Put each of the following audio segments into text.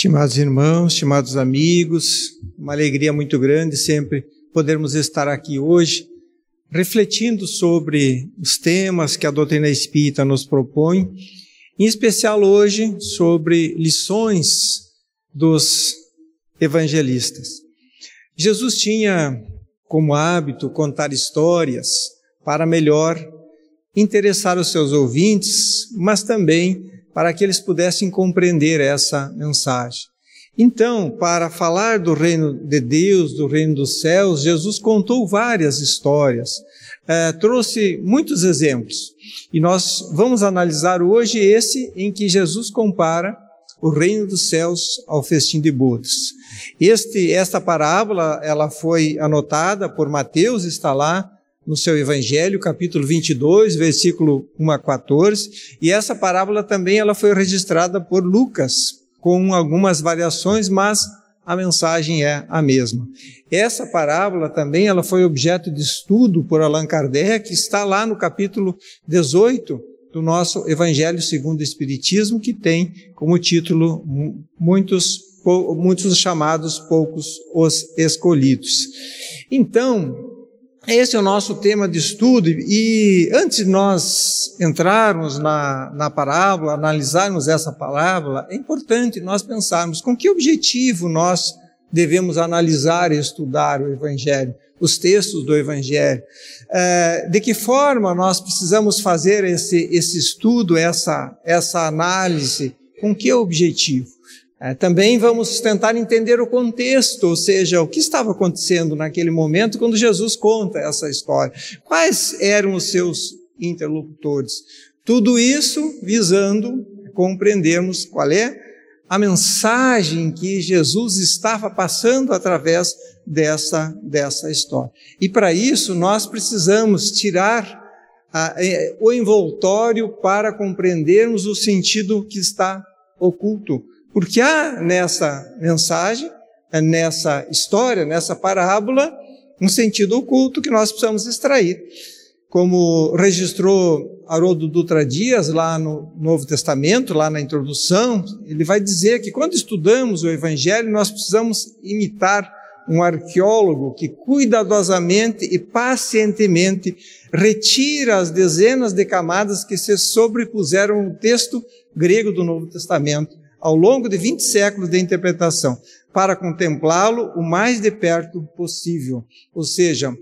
Estimados irmãos, estimados amigos, uma alegria muito grande sempre podermos estar aqui hoje, refletindo sobre os temas que a doutrina espírita nos propõe, em especial hoje sobre lições dos evangelistas. Jesus tinha como hábito contar histórias para melhor interessar os seus ouvintes, mas também para que eles pudessem compreender essa mensagem. Então, para falar do reino de Deus, do reino dos céus, Jesus contou várias histórias, eh, trouxe muitos exemplos. E nós vamos analisar hoje esse em que Jesus compara o reino dos céus ao festim de bodas. Este, esta parábola, ela foi anotada por Mateus, está lá no seu Evangelho, capítulo 22, versículo 1 a 14, e essa parábola também ela foi registrada por Lucas, com algumas variações, mas a mensagem é a mesma. Essa parábola também ela foi objeto de estudo por Allan Kardec, está lá no capítulo 18 do nosso Evangelho segundo o Espiritismo, que tem como título muitos muitos chamados, poucos os escolhidos. Então, esse é o nosso tema de estudo, e antes de nós entrarmos na, na parábola, analisarmos essa parábola, é importante nós pensarmos com que objetivo nós devemos analisar e estudar o Evangelho, os textos do Evangelho. É, de que forma nós precisamos fazer esse, esse estudo, essa, essa análise, com que objetivo? É, também vamos tentar entender o contexto, ou seja, o que estava acontecendo naquele momento quando Jesus conta essa história. Quais eram os seus interlocutores? Tudo isso visando compreendermos qual é a mensagem que Jesus estava passando através dessa, dessa história. E para isso nós precisamos tirar a, é, o envoltório para compreendermos o sentido que está oculto porque há nessa mensagem, nessa história, nessa parábola, um sentido oculto que nós precisamos extrair. Como registrou Haroldo Dutra Dias lá no Novo Testamento, lá na introdução, ele vai dizer que quando estudamos o Evangelho, nós precisamos imitar um arqueólogo que cuidadosamente e pacientemente retira as dezenas de camadas que se sobrepuseram no texto grego do Novo Testamento ao longo de 20 séculos de interpretação, para contemplá-lo o mais de perto possível. Ou seja,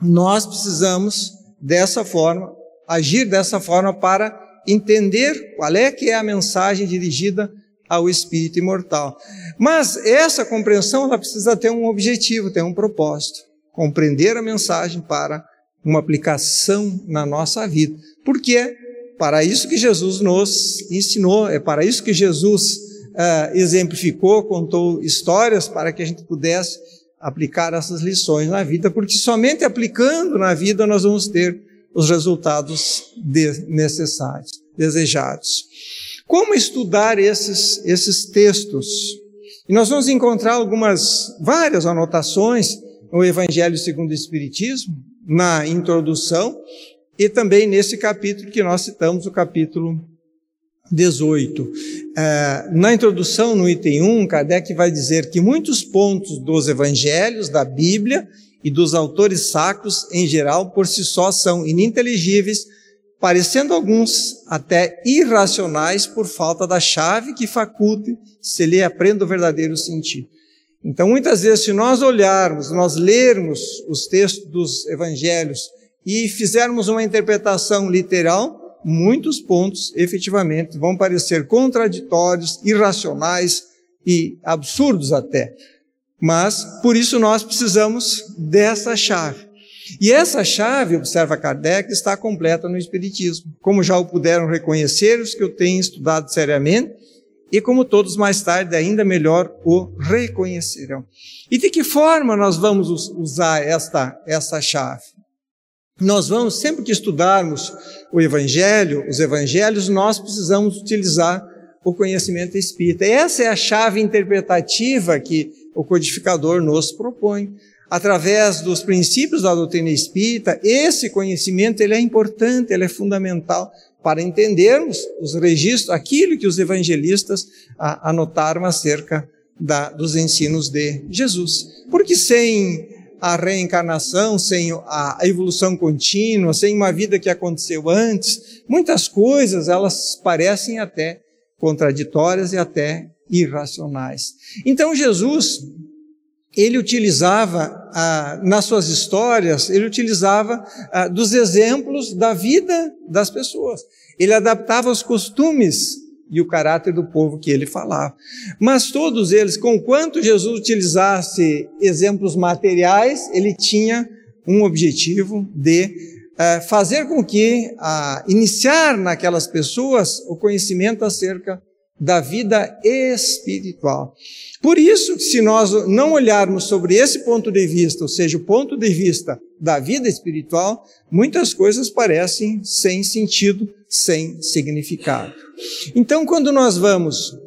nós precisamos dessa forma, agir dessa forma para entender qual é que é a mensagem dirigida ao espírito imortal. Mas essa compreensão ela precisa ter um objetivo, ter um propósito, compreender a mensagem para uma aplicação na nossa vida. Por quê? Para isso que Jesus nos ensinou, é para isso que Jesus uh, exemplificou, contou histórias para que a gente pudesse aplicar essas lições na vida, porque somente aplicando na vida nós vamos ter os resultados de necessários, desejados. Como estudar esses, esses textos? E nós vamos encontrar algumas, várias anotações no Evangelho segundo o Espiritismo, na introdução, e também nesse capítulo que nós citamos, o capítulo 18. É, na introdução, no item 1, Kardec vai dizer que muitos pontos dos evangelhos, da Bíblia e dos autores sacros em geral, por si só, são ininteligíveis, parecendo alguns até irracionais por falta da chave que faculte se lhe aprenda o verdadeiro sentido. Então, muitas vezes, se nós olharmos, nós lermos os textos dos evangelhos e fizermos uma interpretação literal, muitos pontos efetivamente vão parecer contraditórios, irracionais e absurdos até. Mas por isso nós precisamos dessa chave. E essa chave, observa Kardec, está completa no Espiritismo, como já o puderam reconhecer os que eu tenho estudado seriamente, e como todos mais tarde ainda melhor o reconhecerão. E de que forma nós vamos usar esta, essa chave? Nós vamos, sempre que estudarmos o Evangelho, os Evangelhos, nós precisamos utilizar o conhecimento espírita. essa é a chave interpretativa que o codificador nos propõe. Através dos princípios da doutrina espírita, esse conhecimento ele é importante, ele é fundamental para entendermos os registros, aquilo que os evangelistas anotaram acerca da, dos ensinos de Jesus. Porque sem a reencarnação, sem a evolução contínua, sem uma vida que aconteceu antes, muitas coisas elas parecem até contraditórias e até irracionais. Então Jesus ele utilizava ah, nas suas histórias, ele utilizava ah, dos exemplos da vida das pessoas. Ele adaptava os costumes e o caráter do povo que ele falava. Mas todos eles, com quanto Jesus utilizasse exemplos materiais, ele tinha um objetivo de ah, fazer com que, iniciar naquelas pessoas o conhecimento acerca da vida espiritual. Por isso, se nós não olharmos sobre esse ponto de vista, ou seja, o ponto de vista da vida espiritual, muitas coisas parecem sem sentido, sem significado. Então, quando nós vamos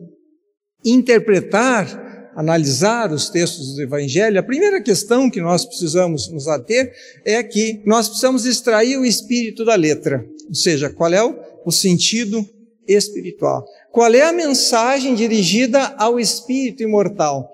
interpretar, analisar os textos do Evangelho, a primeira questão que nós precisamos nos ater é que nós precisamos extrair o espírito da letra, ou seja, qual é o, o sentido espiritual. Qual é a mensagem dirigida ao espírito imortal?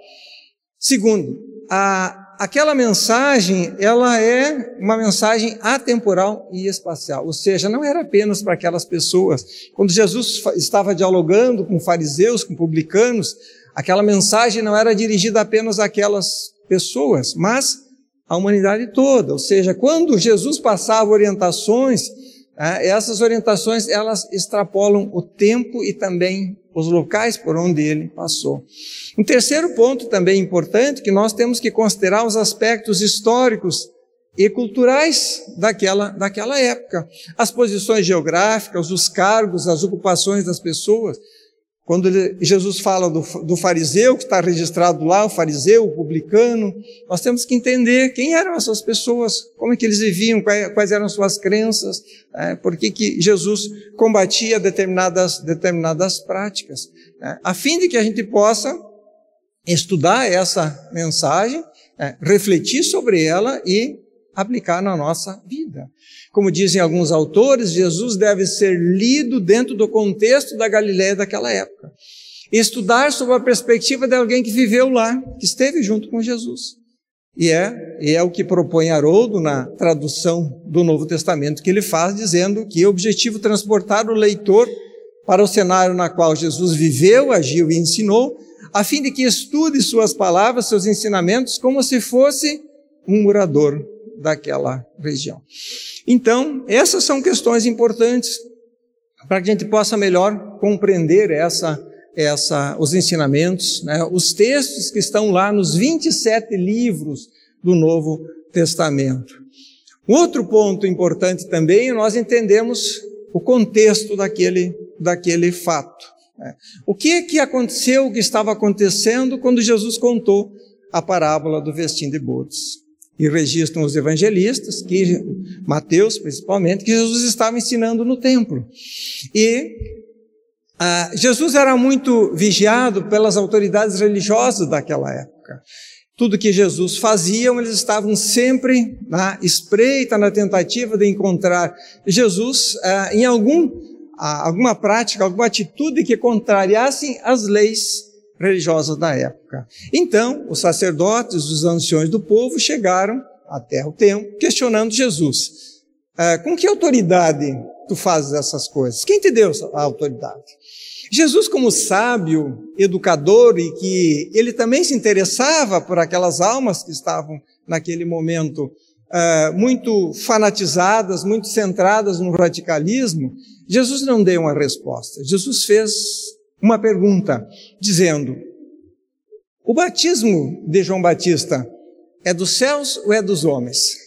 Segundo, a, aquela mensagem, ela é uma mensagem atemporal e espacial, ou seja, não era apenas para aquelas pessoas. Quando Jesus estava dialogando com fariseus, com publicanos, aquela mensagem não era dirigida apenas àquelas pessoas, mas à humanidade toda. Ou seja, quando Jesus passava orientações ah, essas orientações elas extrapolam o tempo e também os locais por onde ele passou. Um terceiro ponto também importante que nós temos que considerar os aspectos históricos e culturais daquela, daquela época. As posições geográficas, os cargos, as ocupações das pessoas. Quando Jesus fala do, do, fariseu, que está registrado lá, o fariseu, o publicano, nós temos que entender quem eram essas pessoas, como é que eles viviam, quais, quais eram suas crenças, é, por que, que Jesus combatia determinadas, determinadas práticas, é, a fim de que a gente possa estudar essa mensagem, é, refletir sobre ela e aplicar na nossa vida. Como dizem alguns autores, Jesus deve ser lido dentro do contexto da Galiléia daquela época. Estudar sob a perspectiva de alguém que viveu lá, que esteve junto com Jesus. E é, e é o que propõe Haroldo na tradução do Novo Testamento que ele faz, dizendo que é objetivo transportar o leitor para o cenário na qual Jesus viveu, agiu e ensinou, a fim de que estude suas palavras, seus ensinamentos, como se fosse um morador daquela região. Então, essas são questões importantes para que a gente possa melhor compreender essa, essa, os ensinamentos, né? os textos que estão lá nos 27 livros do Novo Testamento. Outro ponto importante também é nós entendemos o contexto daquele, daquele fato. Né? O que que aconteceu, o que estava acontecendo quando Jesus contou a parábola do vestim de bodes? E registram os evangelistas, que Mateus principalmente, que Jesus estava ensinando no templo. E ah, Jesus era muito vigiado pelas autoridades religiosas daquela época. Tudo que Jesus fazia, eles estavam sempre na espreita, na tentativa de encontrar Jesus ah, em algum, ah, alguma prática, alguma atitude que contrariassem as leis religiosas da época. Então, os sacerdotes, os anciões do povo chegaram até o templo, questionando Jesus. É, com que autoridade tu fazes essas coisas? Quem te deu a autoridade? Jesus, como sábio, educador e que ele também se interessava por aquelas almas que estavam naquele momento é, muito fanatizadas, muito centradas no radicalismo, Jesus não deu uma resposta. Jesus fez uma pergunta, dizendo: O batismo de João Batista é dos céus ou é dos homens?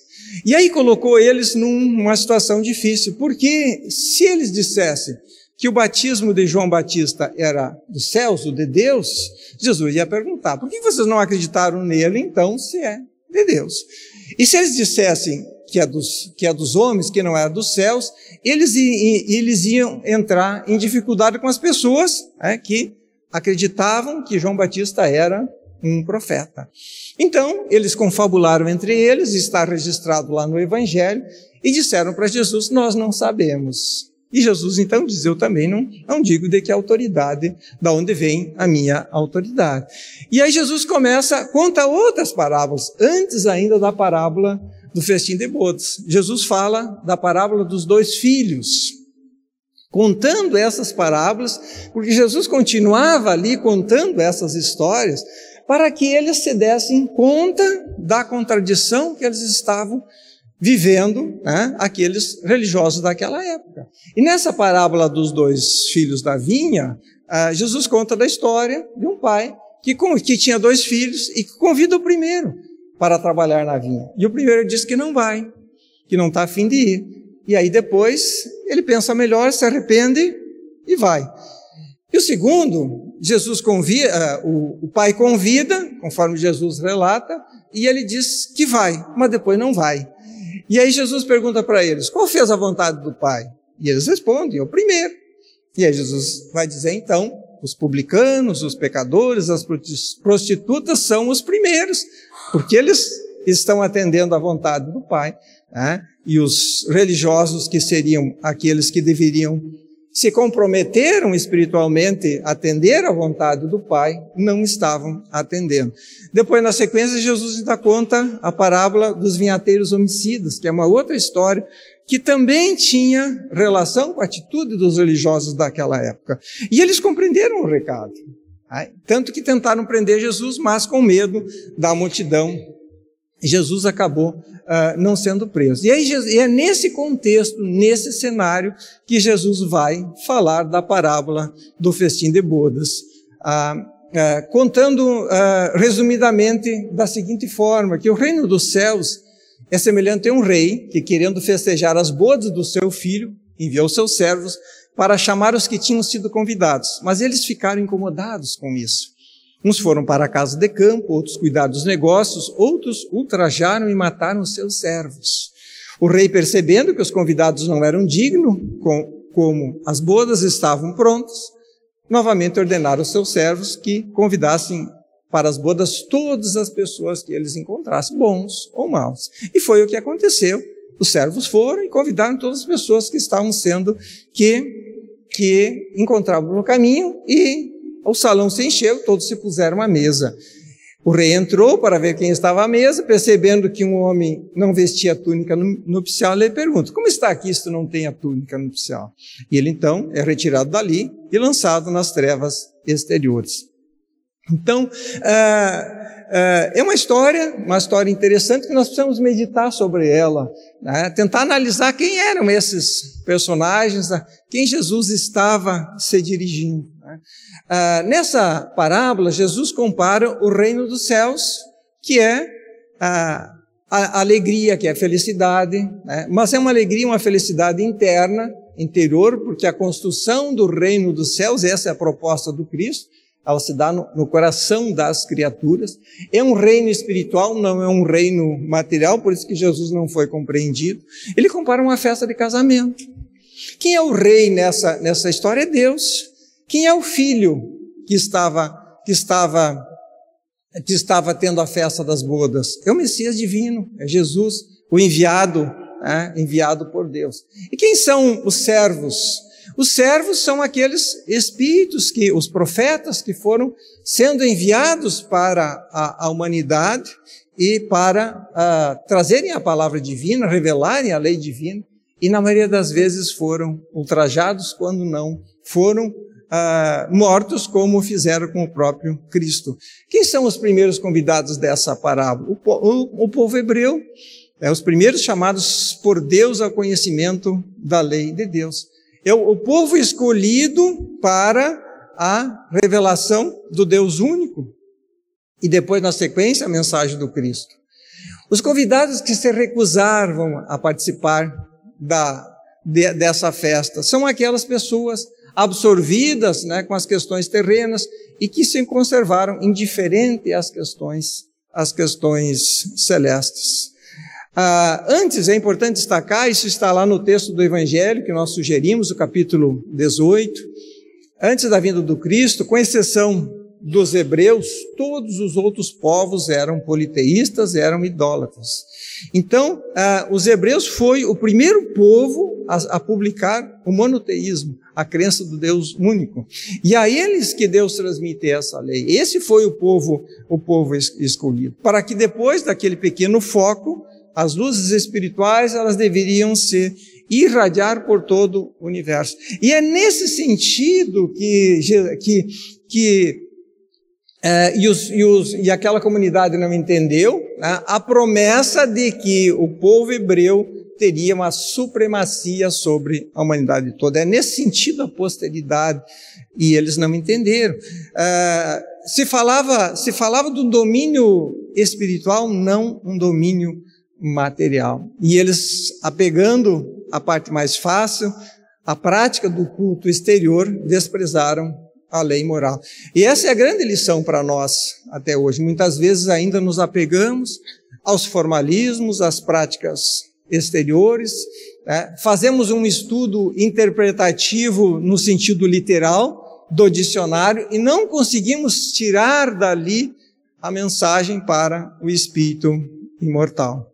E aí colocou eles numa situação difícil, porque se eles dissessem que o batismo de João Batista era dos céus, ou de Deus, Jesus ia perguntar: por que vocês não acreditaram nele então, se é de Deus? E se eles dissessem que é dos, que é dos homens, que não era dos céus, eles, eles iam entrar em dificuldade com as pessoas é, que acreditavam que João Batista era um profeta. Então, eles confabularam entre eles, está registrado lá no Evangelho, e disseram para Jesus: Nós não sabemos. E Jesus então diz: Eu também não, não digo de que autoridade, da onde vem a minha autoridade. E aí Jesus começa, conta outras parábolas, antes ainda da parábola do festim de bodas. Jesus fala da parábola dos dois filhos, contando essas parábolas, porque Jesus continuava ali contando essas histórias para que eles se dessem conta da contradição que eles estavam vivendo, né, aqueles religiosos daquela época. E nessa parábola dos dois filhos da vinha, uh, Jesus conta da história de um pai que, que tinha dois filhos e que convida o primeiro para trabalhar na vinha. E o primeiro diz que não vai, que não está afim de ir. E aí depois ele pensa melhor, se arrepende e vai. E o segundo, Jesus convida, eh, o, o pai convida, conforme Jesus relata, e ele diz que vai, mas depois não vai. E aí Jesus pergunta para eles: qual fez a vontade do pai? E eles respondem: o primeiro. E aí Jesus vai dizer então: os publicanos, os pecadores, as prostitutas são os primeiros, porque eles estão atendendo à vontade do pai. Né? E os religiosos, que seriam aqueles que deveriam se comprometeram espiritualmente a atender à vontade do Pai, não estavam atendendo. Depois, na sequência, Jesus ainda conta a parábola dos vinhateiros homicidas, que é uma outra história que também tinha relação com a atitude dos religiosos daquela época. E eles compreenderam o recado. Tanto que tentaram prender Jesus, mas com medo da multidão Jesus acabou uh, não sendo preso. E, aí, e é nesse contexto, nesse cenário, que Jesus vai falar da parábola do festim de bodas, uh, uh, contando resumidamente da seguinte forma: que o reino dos céus é semelhante a um rei que, querendo festejar as bodas do seu filho, enviou seus servos para chamar os que tinham sido convidados, mas eles ficaram incomodados com isso. Uns foram para a casa de campo, outros cuidaram dos negócios, outros ultrajaram e mataram seus servos. O rei, percebendo que os convidados não eram dignos, com, como as bodas estavam prontas, novamente ordenaram aos seus servos que convidassem para as bodas todas as pessoas que eles encontrassem, bons ou maus. E foi o que aconteceu. Os servos foram e convidaram todas as pessoas que estavam sendo, que, que encontravam no caminho e o salão se encheu, todos se puseram à mesa. O rei entrou para ver quem estava à mesa, percebendo que um homem não vestia a túnica nupcial, ele pergunta: Como está aqui se tu não tem a túnica nupcial? E ele então é retirado dali e lançado nas trevas exteriores. Então, é, é, é uma história, uma história interessante que nós precisamos meditar sobre ela, né? tentar analisar quem eram esses personagens, a quem Jesus estava se dirigindo. Né? Ah, nessa parábola, Jesus compara o reino dos céus, que é a, a alegria, que é a felicidade, né? mas é uma alegria, uma felicidade interna, interior, porque a construção do reino dos céus, essa é a proposta do Cristo, ela se dá no, no, coração das criaturas. É um reino espiritual, não é um reino material, por isso que Jesus não foi compreendido. Ele compara uma festa de casamento. Quem é o rei nessa, nessa história? É Deus. Quem é o filho que estava, que estava, que estava tendo a festa das bodas? É o Messias divino, é Jesus, o enviado, é, enviado por Deus. E quem são os servos? Os servos são aqueles espíritos que, os profetas que foram sendo enviados para a, a humanidade e para uh, trazerem a palavra divina, revelarem a lei divina, e na maioria das vezes foram ultrajados, quando não foram uh, mortos, como fizeram com o próprio Cristo. Quem são os primeiros convidados dessa parábola? O, o, o povo hebreu, é, os primeiros chamados por Deus ao conhecimento da lei de Deus. É o, povo escolhido para a revelação do Deus único. E depois, na sequência, a mensagem do Cristo. Os convidados que se recusaram a participar da, de, dessa festa são aquelas pessoas absorvidas né, com as questões terrenas e que se conservaram indiferentes às questões, às questões celestes. Ah, antes, é importante destacar, isso está lá no texto do Evangelho que nós sugerimos, o capítulo 18. Antes da vinda do Cristo, com exceção dos hebreus, todos os outros povos eram politeístas, eram idólatras. Então, ah, os hebreus foi o primeiro povo a, a, publicar o monoteísmo, a crença do Deus único. E a eles que Deus transmite essa lei. Esse foi o povo, o povo escolhido, para que depois daquele pequeno foco, as luzes espirituais elas deveriam ser irradiar por todo o universo. E é nesse sentido que, que, que é, e, os, e, os, e, aquela comunidade não entendeu né, a promessa de que o povo hebreu teria uma supremacia sobre a humanidade toda. É nesse sentido a posteridade, e eles não entenderam. É, se falava, se falava do domínio espiritual, não um domínio material. E eles, apegando a parte mais fácil, a prática do culto exterior, desprezaram a lei moral. E essa é a grande lição para nós até hoje. Muitas vezes ainda nos apegamos aos formalismos, às práticas exteriores, né? fazemos um estudo interpretativo no sentido literal do dicionário e não conseguimos tirar dali a mensagem para o espírito imortal.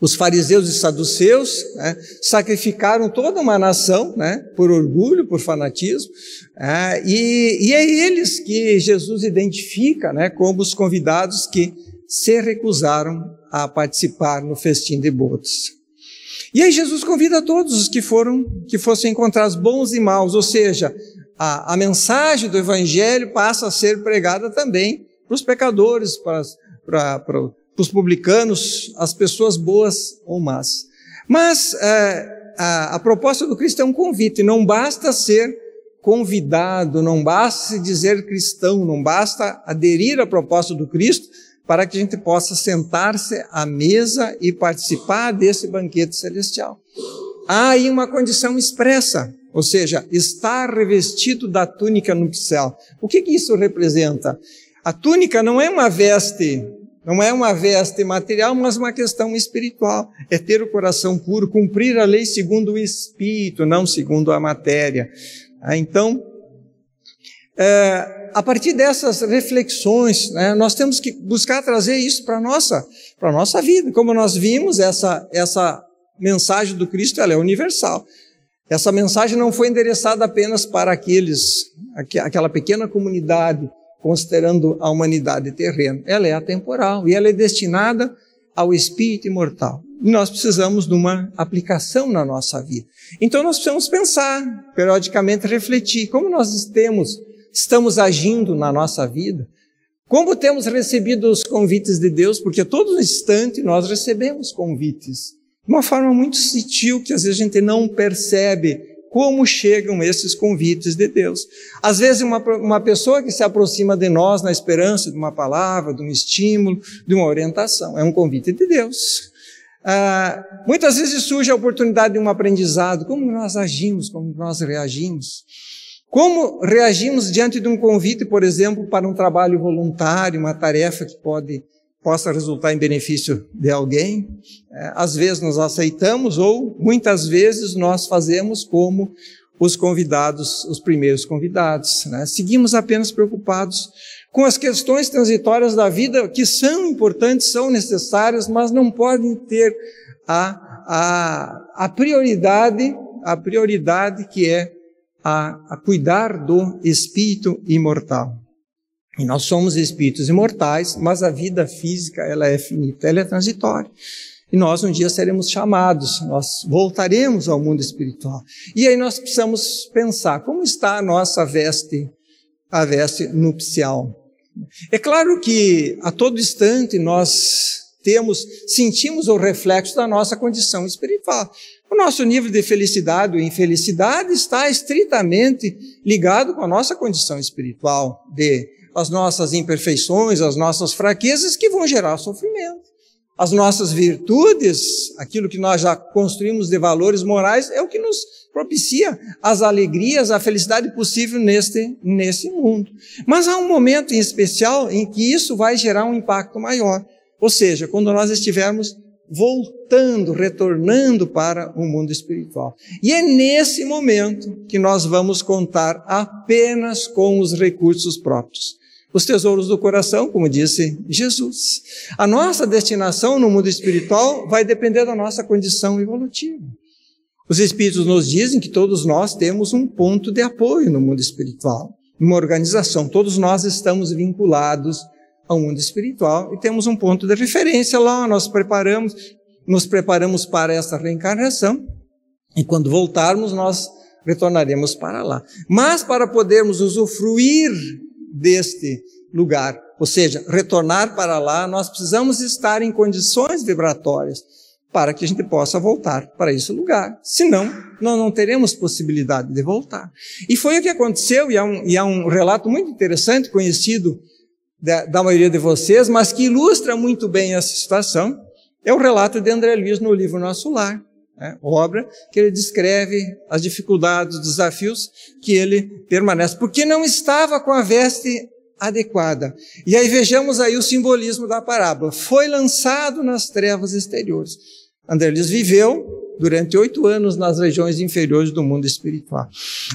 Os fariseus e saduceus né, sacrificaram toda uma nação né, por orgulho, por fanatismo, é, e, e, é eles que Jesus identifica né, como os convidados que se recusaram a participar no festim de bodas. E aí Jesus convida todos os que foram, que fossem encontrados bons e maus, ou seja, a, a mensagem do Evangelho passa a ser pregada também para os pecadores, para, para, para os publicanos, as pessoas boas ou más. Mas é, a, a proposta do Cristo é um convite, não basta ser convidado, não basta se dizer cristão, não basta aderir à proposta do Cristo para que a gente possa sentar-se à mesa e participar desse banquete celestial. Há aí uma condição expressa, ou seja, estar revestido da túnica nupcial. O que, que isso representa? A túnica não é uma veste não é uma veste material, mas uma questão espiritual. É ter o coração puro, cumprir a lei segundo o espírito, não segundo a matéria. Ah, então, é, a partir dessas reflexões, né, nós temos que buscar trazer isso para a nossa, nossa vida. Como nós vimos, essa, essa mensagem do Cristo ela é universal. Essa mensagem não foi endereçada apenas para aqueles, aquela pequena comunidade considerando a humanidade terrena. Ela é atemporal e ela é destinada ao espírito imortal. E nós precisamos de uma aplicação na nossa vida. Então nós precisamos pensar, periodicamente refletir como nós temos, estamos agindo na nossa vida, como temos recebido os convites de Deus, porque todo instante nós recebemos convites. De uma forma muito sutil que às vezes a gente não percebe como chegam esses convites de Deus. Às vezes, uma, uma pessoa que se aproxima de nós na esperança de uma palavra, de um estímulo, de uma orientação, é um convite de Deus. Ah, muitas vezes surge a oportunidade de um aprendizado, como nós agimos, como nós reagimos. Como reagimos diante de um convite, por exemplo, para um trabalho voluntário, uma tarefa que pode possa resultar em benefício de alguém. É, às vezes nós aceitamos ou muitas vezes nós fazemos como os convidados, os primeiros convidados. Né? Seguimos apenas preocupados com as questões transitórias da vida que são importantes, são necessárias, mas não podem ter a, a, a prioridade, a prioridade que é a, a cuidar do espírito imortal. E nós somos espíritos imortais, mas a vida física ela é finita, ela é transitória. E nós um dia seremos chamados, nós voltaremos ao mundo espiritual. E aí nós precisamos pensar como está a nossa veste, a veste nupcial. É claro que a todo instante nós temos, sentimos o reflexo da nossa condição espiritual. O nosso nível de felicidade ou infelicidade está estritamente ligado com a nossa condição espiritual de as nossas imperfeições, as nossas fraquezas que vão gerar sofrimento. As nossas virtudes, aquilo que nós já construímos de valores morais, é o que nos propicia as alegrias, a felicidade possível neste, nesse mundo. Mas há um momento em especial em que isso vai gerar um impacto maior. Ou seja, quando nós estivermos voltando, retornando para o mundo espiritual. E é nesse momento que nós vamos contar apenas com os recursos próprios. Os tesouros do coração, como disse Jesus. A nossa destinação no mundo espiritual vai depender da nossa condição evolutiva. Os Espíritos nos dizem que todos nós temos um ponto de apoio no mundo espiritual, uma organização. Todos nós estamos vinculados ao mundo espiritual e temos um ponto de referência lá. Nós preparamos, nos preparamos para essa reencarnação e quando voltarmos nós retornaremos para lá. Mas para podermos usufruir deste lugar, ou seja, retornar para lá, nós precisamos estar em condições vibratórias para que a gente possa voltar para esse lugar. Senão, nós não teremos possibilidade de voltar. E foi o que aconteceu, e há um, e um relato muito interessante, conhecido da, da, maioria de vocês, mas que ilustra muito bem essa situação, é o relato de André Luiz no livro Nosso Lar. Né? Obra que ele descreve as dificuldades, os desafios que ele permanece, porque não estava com a veste adequada. E aí vejamos aí o simbolismo da parábola. Foi lançado nas trevas exteriores. André Luiz viveu durante oito anos nas regiões inferiores do mundo espiritual.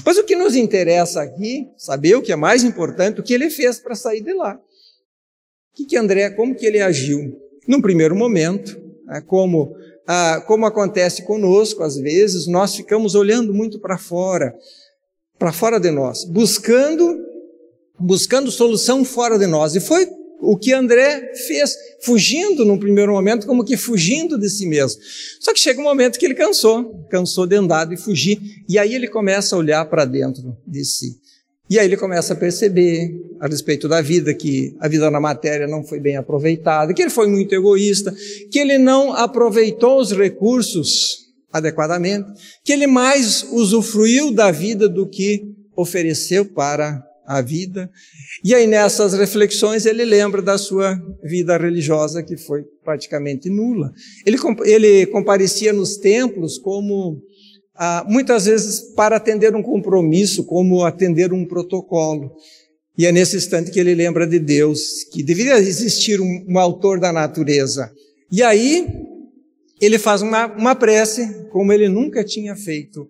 Mas o que nos interessa aqui, saber o que é mais importante, o que ele fez para sair de lá. O que, que André, como que ele agiu? Num primeiro momento, né, como, ah, como acontece conosco às vezes, nós ficamos olhando muito para fora, para fora de nós, buscando buscando solução fora de nós. E foi o que André fez, fugindo num primeiro momento, como que fugindo de si mesmo. Só que chega um momento que ele cansou, cansou de andar e fugir, e aí ele começa a olhar para dentro de si. E aí ele começa a perceber a respeito da vida, que a vida na matéria não foi bem aproveitada, que ele foi muito egoísta, que ele não aproveitou os recursos adequadamente, que ele mais usufruiu da vida do que ofereceu para a vida. E aí nessas reflexões ele lembra da sua vida religiosa que foi praticamente nula. Ele, ele comparecia nos templos como ah, muitas vezes para atender um compromisso, como atender um protocolo. E é nesse instante que ele lembra de Deus, que deveria existir um, um autor da natureza. E aí ele faz uma, uma prece como ele nunca tinha feito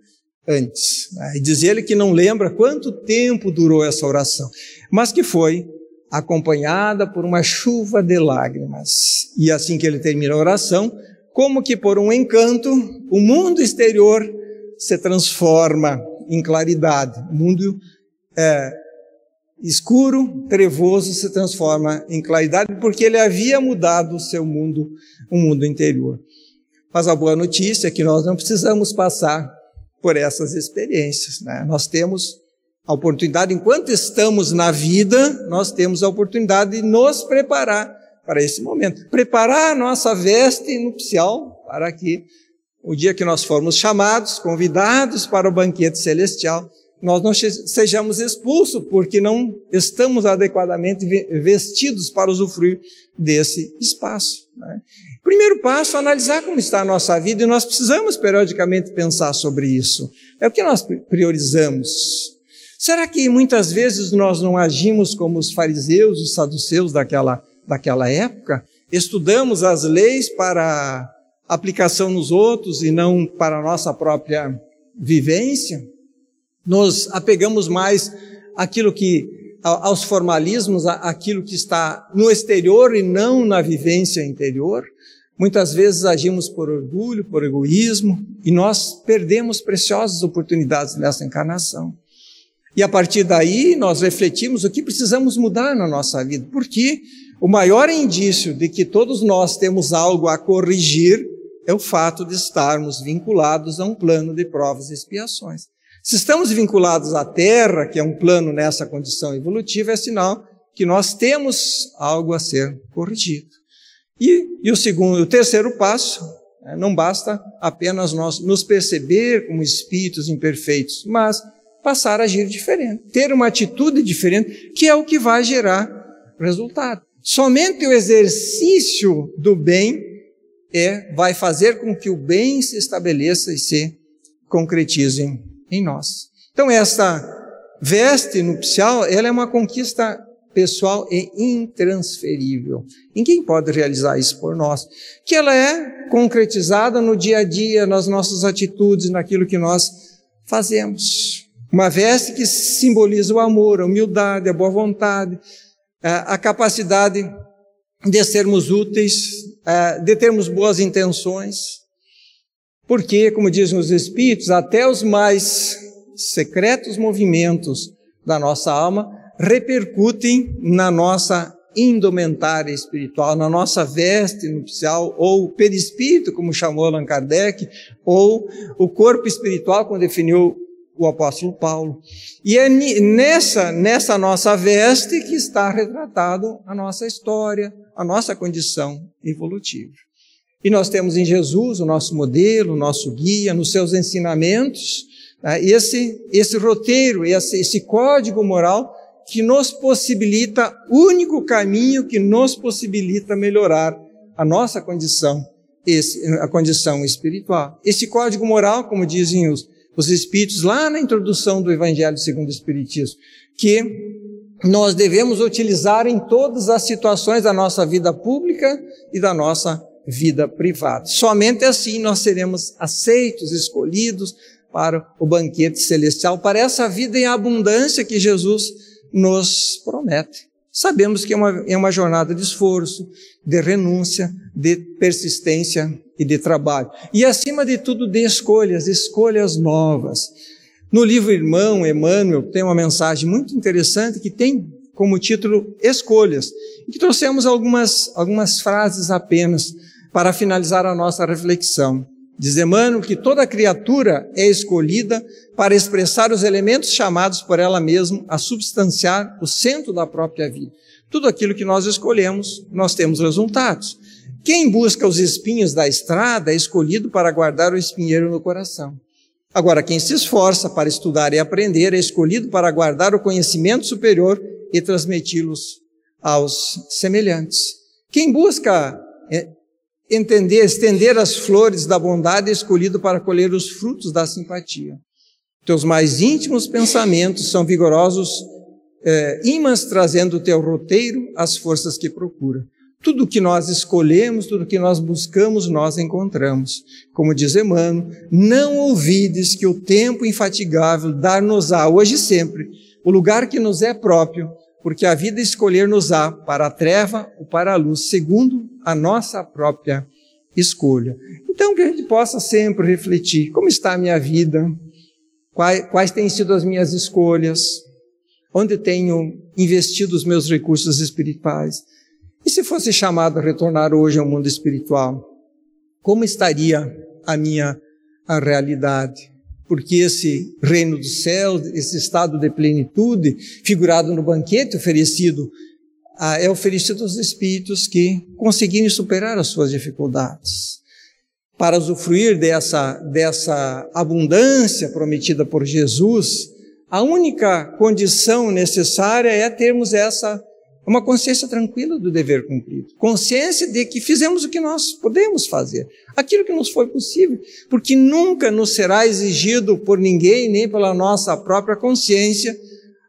antes. Né? E diz ele que não lembra quanto tempo durou essa oração, mas que foi acompanhada por uma chuva de lágrimas. E assim que ele termina a oração, como que por um encanto, o mundo exterior se transforma em claridade. O mundo é, escuro, trevoso, se transforma em claridade, porque ele havia mudado o seu mundo, o mundo interior. Mas a boa notícia é que nós não precisamos passar por essas experiências. Né? Nós temos a oportunidade, enquanto estamos na vida, nós temos a oportunidade de nos preparar para esse momento. Preparar a nossa veste nupcial para que o dia que nós formos chamados, convidados para o banquete celestial, nós não sejamos expulsos porque não estamos adequadamente vestidos para usufruir desse espaço. Né? Primeiro passo, analisar como está a nossa vida e nós precisamos periodicamente pensar sobre isso. É o que nós priorizamos. Será que muitas vezes nós não agimos como os fariseus e saduceus daquela, daquela época? Estudamos as leis para aplicação nos outros e não para a nossa própria vivência? Nos apegamos mais àquilo que aos formalismos, àquilo que está no exterior e não na vivência interior? Muitas vezes agimos por orgulho, por egoísmo, e nós perdemos preciosas oportunidades nessa encarnação. E a partir daí nós refletimos o que precisamos mudar na nossa vida, porque o maior indício de que todos nós temos algo a corrigir é o fato de estarmos vinculados a um plano de provas e expiações. Se estamos vinculados à Terra, que é um plano nessa condição evolutiva, é sinal que nós temos algo a ser corrigido. E, e o segundo, o terceiro passo, né, não basta apenas nós nos perceber como espíritos imperfeitos, mas passar a agir diferente, ter uma atitude diferente, que é o que vai gerar resultado. Somente o exercício do bem é vai fazer com que o bem se estabeleça e se concretize em nós. Então essa veste nupcial, ela é uma conquista pessoal e intransferível. Ninguém pode realizar isso por nós. Que ela é concretizada no dia a dia, nas nossas atitudes, naquilo que nós fazemos. Uma veste que simboliza o amor, a humildade, a boa vontade, a capacidade de sermos úteis, de termos boas intenções. Porque, como dizem os Espíritos, até os mais secretos movimentos da nossa alma repercutem na nossa indumentária espiritual, na nossa veste nupcial, ou perispírito, como chamou Allan Kardec, ou o corpo espiritual, como definiu o apóstolo Paulo. E é nessa, nessa nossa veste que está retratado a nossa história, a nossa condição evolutiva. E nós temos em Jesus o nosso modelo, o nosso guia, nos seus ensinamentos, né, esse, esse roteiro, esse, esse código moral que nos possibilita, único caminho que nos possibilita melhorar a nossa condição, esse, a condição espiritual. Esse código moral, como dizem os, os Espíritos lá na introdução do Evangelho segundo o Espiritismo, que nós devemos utilizar em todas as situações da nossa vida pública e da nossa vida privada. Somente assim nós seremos aceitos, escolhidos para o banquete celestial, para essa vida em abundância que Jesus nos promete. Sabemos que é uma, é uma jornada de esforço, de renúncia, de persistência e de trabalho. E, acima de tudo, de escolhas, escolhas novas. No livro Irmão, Emmanuel, tem uma mensagem muito interessante que tem como título Escolhas, e que trouxemos algumas, algumas frases apenas para finalizar a nossa reflexão. Diz Emmanuel que toda criatura é escolhida para expressar os elementos chamados por ela mesma a substanciar o centro da própria vida. Tudo aquilo que nós escolhemos, nós temos resultados. Quem busca os espinhos da estrada é escolhido para guardar o espinheiro no coração. Agora, quem se esforça para estudar e aprender é escolhido para guardar o conhecimento superior e transmiti-los aos semelhantes. Quem busca é, entender, estender as flores da bondade é escolhido para colher os frutos da simpatia. Teus mais íntimos pensamentos são vigorosos é, imãs trazendo o teu roteiro as forças que procura. Tudo que nós escolhemos, tudo que nós buscamos, nós encontramos. Como diz Emmanuel, não ouvides que o tempo infatigável dar-nos-á, hoje e sempre, o lugar que nos é próprio, porque a vida escolher-nos-á para a treva ou para a luz, segundo a nossa própria escolha. Então, que a gente possa sempre refletir: como está a minha vida? Quais, quais têm sido as minhas escolhas? Onde tenho investido os meus recursos espirituais? E se fosse chamado a retornar hoje ao mundo espiritual, como estaria a minha a realidade? Porque esse reino dos céus, esse estado de plenitude, figurado no banquete oferecido ah, é oferecido aos espíritos que conseguirem superar as suas dificuldades. Para usufruir dessa, dessa abundância prometida por Jesus, a única condição necessária é termos essa uma consciência tranquila do dever cumprido, consciência de que fizemos o que nós podemos fazer, aquilo que nos foi possível, porque nunca nos será exigido por ninguém, nem pela nossa própria consciência,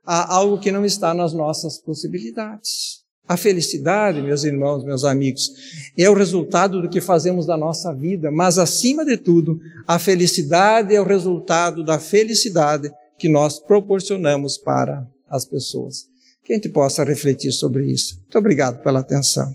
algo que não está nas nossas possibilidades. A felicidade, meus irmãos, meus amigos, é o resultado do que fazemos da nossa vida, mas acima de tudo, a felicidade é o resultado da felicidade que nós proporcionamos para as pessoas. Que a gente possa refletir sobre isso. Muito obrigado pela atenção.